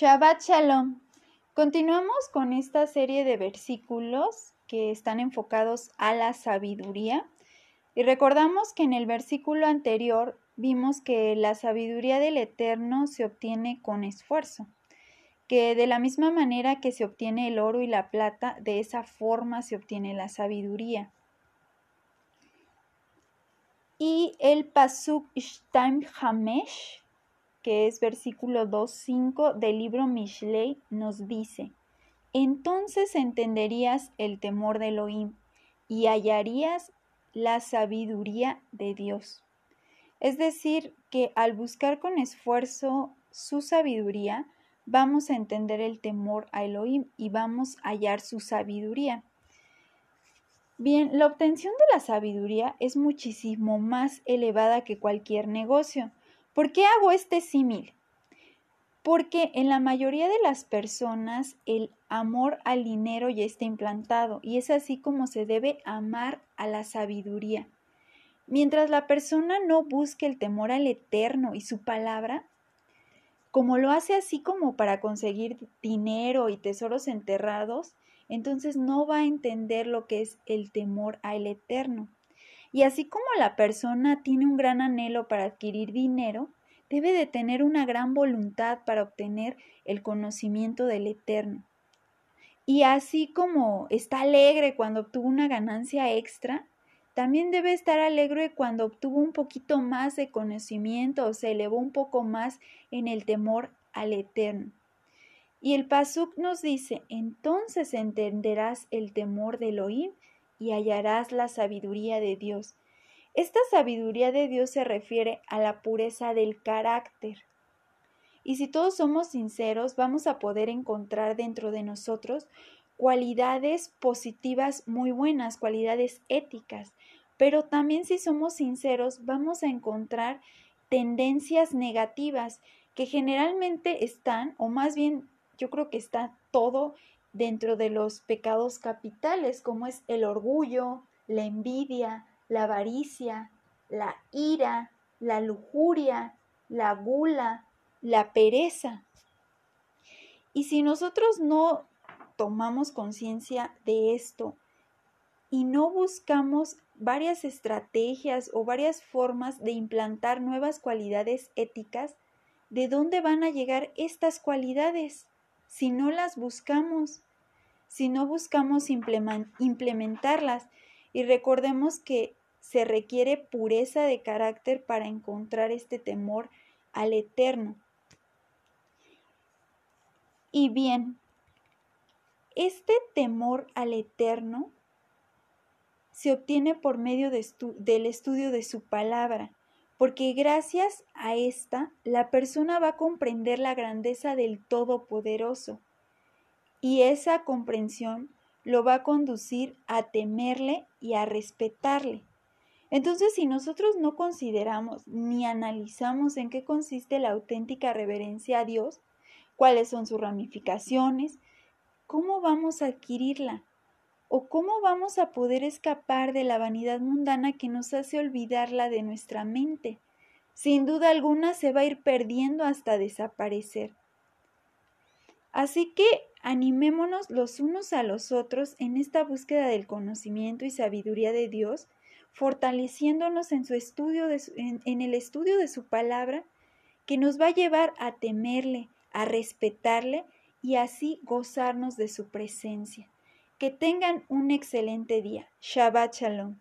Shabbat Shalom. Continuamos con esta serie de versículos que están enfocados a la sabiduría. Y recordamos que en el versículo anterior vimos que la sabiduría del Eterno se obtiene con esfuerzo, que de la misma manera que se obtiene el oro y la plata, de esa forma se obtiene la sabiduría. Y el Pasuk Ishtaim Hamesh, que es versículo 2.5 del libro Mishlei, nos dice, entonces entenderías el temor de Elohim y hallarías la sabiduría de Dios. Es decir, que al buscar con esfuerzo su sabiduría, vamos a entender el temor a Elohim y vamos a hallar su sabiduría. Bien, la obtención de la sabiduría es muchísimo más elevada que cualquier negocio. ¿Por qué hago este símil? Porque en la mayoría de las personas el amor al dinero ya está implantado y es así como se debe amar a la sabiduría. Mientras la persona no busque el temor al eterno y su palabra, como lo hace así como para conseguir dinero y tesoros enterrados, entonces no va a entender lo que es el temor al eterno. Y así como la persona tiene un gran anhelo para adquirir dinero, debe de tener una gran voluntad para obtener el conocimiento del eterno. Y así como está alegre cuando obtuvo una ganancia extra, también debe estar alegre cuando obtuvo un poquito más de conocimiento o se elevó un poco más en el temor al eterno. Y el Pasuk nos dice, entonces entenderás el temor de Elohim y hallarás la sabiduría de Dios. Esta sabiduría de Dios se refiere a la pureza del carácter. Y si todos somos sinceros, vamos a poder encontrar dentro de nosotros cualidades positivas muy buenas, cualidades éticas. Pero también si somos sinceros, vamos a encontrar tendencias negativas que generalmente están, o más bien yo creo que está todo dentro de los pecados capitales, como es el orgullo, la envidia, la avaricia, la ira, la lujuria, la gula, la pereza. Y si nosotros no tomamos conciencia de esto y no buscamos varias estrategias o varias formas de implantar nuevas cualidades éticas, ¿de dónde van a llegar estas cualidades? si no las buscamos, si no buscamos implementarlas. Y recordemos que se requiere pureza de carácter para encontrar este temor al eterno. Y bien, este temor al eterno se obtiene por medio del estudio de su palabra porque gracias a esta la persona va a comprender la grandeza del Todopoderoso y esa comprensión lo va a conducir a temerle y a respetarle. Entonces, si nosotros no consideramos ni analizamos en qué consiste la auténtica reverencia a Dios, cuáles son sus ramificaciones, ¿cómo vamos a adquirirla? ¿O cómo vamos a poder escapar de la vanidad mundana que nos hace olvidarla de nuestra mente? Sin duda alguna se va a ir perdiendo hasta desaparecer. Así que animémonos los unos a los otros en esta búsqueda del conocimiento y sabiduría de Dios, fortaleciéndonos en, su estudio en, en el estudio de su palabra, que nos va a llevar a temerle, a respetarle y así gozarnos de su presencia. Que tengan un excelente día. Shabbat Shalom.